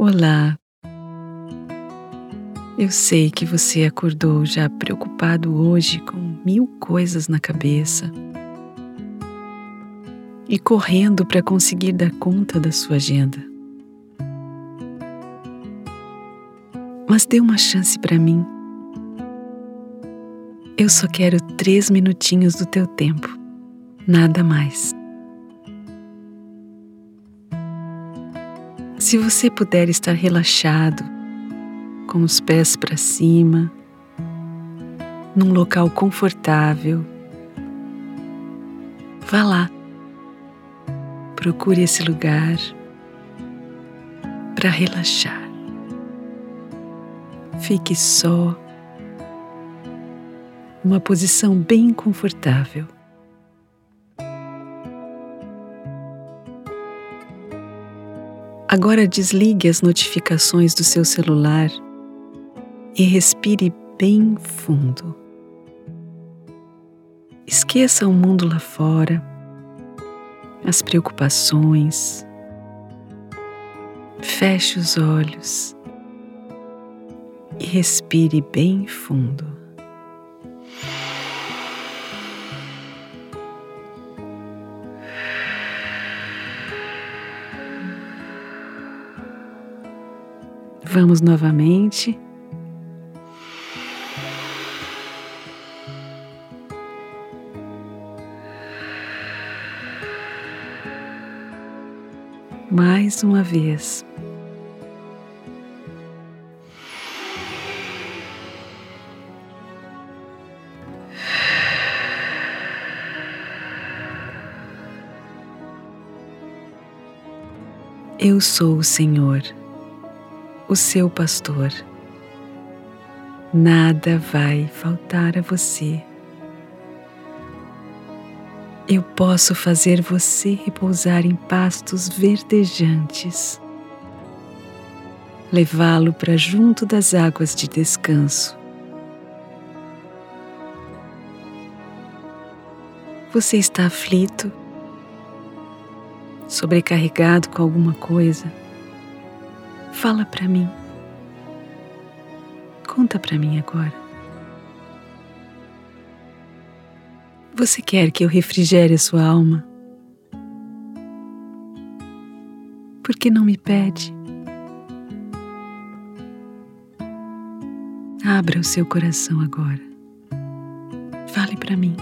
Olá. Eu sei que você acordou já preocupado hoje com mil coisas na cabeça e correndo para conseguir dar conta da sua agenda. Mas dê uma chance para mim. Eu só quero três minutinhos do teu tempo, nada mais. Se você puder estar relaxado, com os pés para cima, num local confortável, vá lá. Procure esse lugar para relaxar. Fique só, numa posição bem confortável. Agora desligue as notificações do seu celular e respire bem fundo. Esqueça o mundo lá fora, as preocupações. Feche os olhos e respire bem fundo. Vamos novamente. Mais uma vez. Eu sou o Senhor o seu pastor. Nada vai faltar a você. Eu posso fazer você repousar em pastos verdejantes, levá-lo para junto das águas de descanso. Você está aflito, sobrecarregado com alguma coisa? Fala para mim. Conta para mim agora. Você quer que eu refrigere a sua alma? Por que não me pede? Abra o seu coração agora. Fale para mim.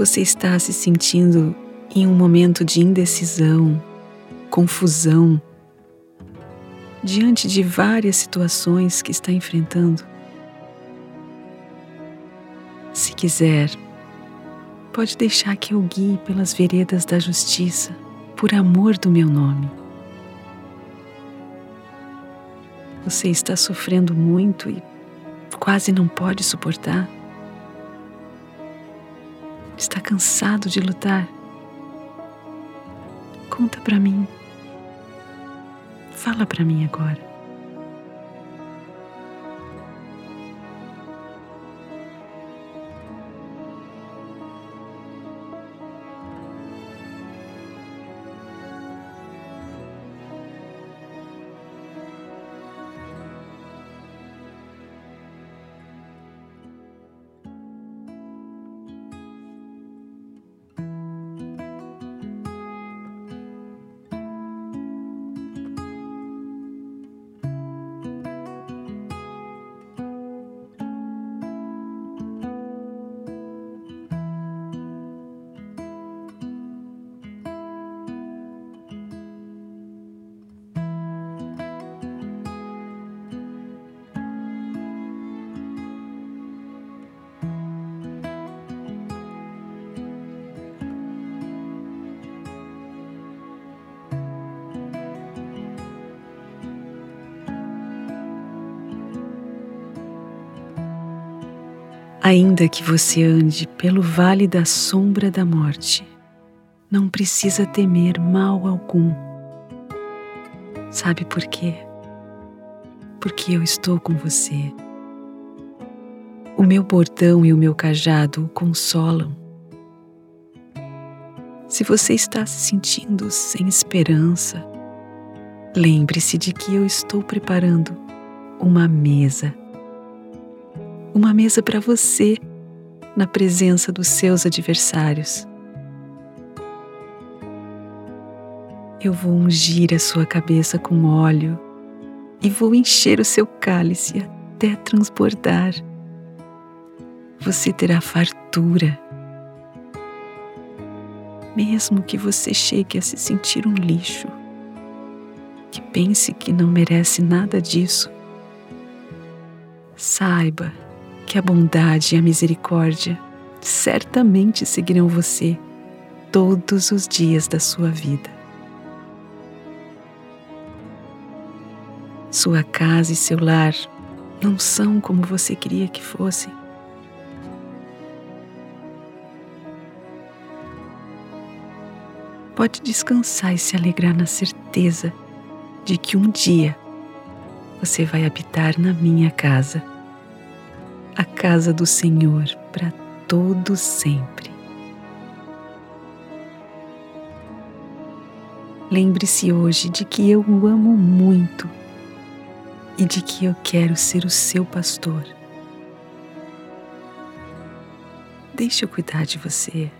Você está se sentindo em um momento de indecisão, confusão, diante de várias situações que está enfrentando? Se quiser, pode deixar que eu guie pelas veredas da justiça, por amor do meu nome. Você está sofrendo muito e quase não pode suportar? Cansado de lutar? Conta para mim. Fala para mim agora. Ainda que você ande pelo vale da sombra da morte, não precisa temer mal algum. Sabe por quê? Porque eu estou com você. O meu bordão e o meu cajado o consolam. Se você está se sentindo sem esperança, lembre-se de que eu estou preparando uma mesa. Uma mesa para você, na presença dos seus adversários. Eu vou ungir a sua cabeça com óleo e vou encher o seu cálice até transbordar. Você terá fartura. Mesmo que você chegue a se sentir um lixo, que pense que não merece nada disso, saiba que a bondade e a misericórdia certamente seguirão você todos os dias da sua vida. Sua casa e seu lar não são como você queria que fossem. Pode descansar e se alegrar na certeza de que um dia você vai habitar na minha casa, a casa do Senhor para todo sempre. Lembre-se hoje de que eu o amo muito e de que eu quero ser o seu pastor. Deixe eu cuidar de você.